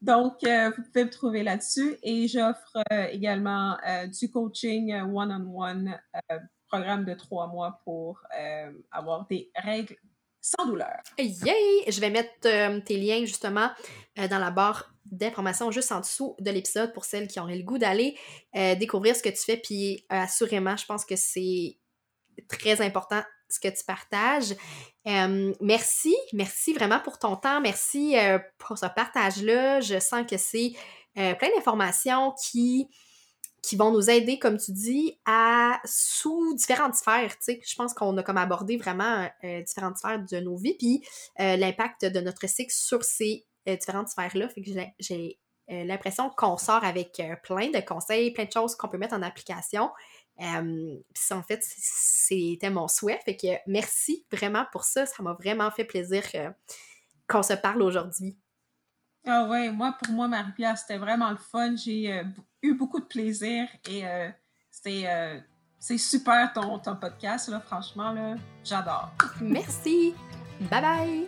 [SPEAKER 2] Donc, euh, vous pouvez me trouver là-dessus et j'offre euh, également euh, du coaching one-on-one, programme de trois mois pour avoir des règles sans douleur.
[SPEAKER 1] Yay! Je vais mettre tes liens justement dans la barre d'informations juste en dessous de l'épisode pour celles qui auraient le goût d'aller découvrir ce que tu fais. Puis assurément, je pense que c'est très important ce que tu partages. merci, merci vraiment pour ton temps. Merci euh, pour ce partage-là. Je sens que c'est euh, plein d'informations qui, qui vont nous aider, comme tu dis, à sous différentes sphères. Je pense qu'on a comme abordé vraiment euh, différentes sphères de nos vies, puis l'impact de notre cycle sur ces différentes sphères-là. Fait que j'ai l'impression qu'on sort avec plein de conseils, plein de choses qu'on peut mettre en application. Euh, puis en fait, c'était mon souhait. Fait que merci vraiment pour ça. Ça m'a vraiment fait plaisir qu'on se parle aujourd'hui.
[SPEAKER 2] Ah ouais, moi, pour moi, Marie-Pierre, c'était vraiment le fun. J'ai euh, eu beaucoup de plaisir et euh, c'était c'est super ton, ton podcast, là, franchement, là, j'adore.
[SPEAKER 1] Merci. Bye bye.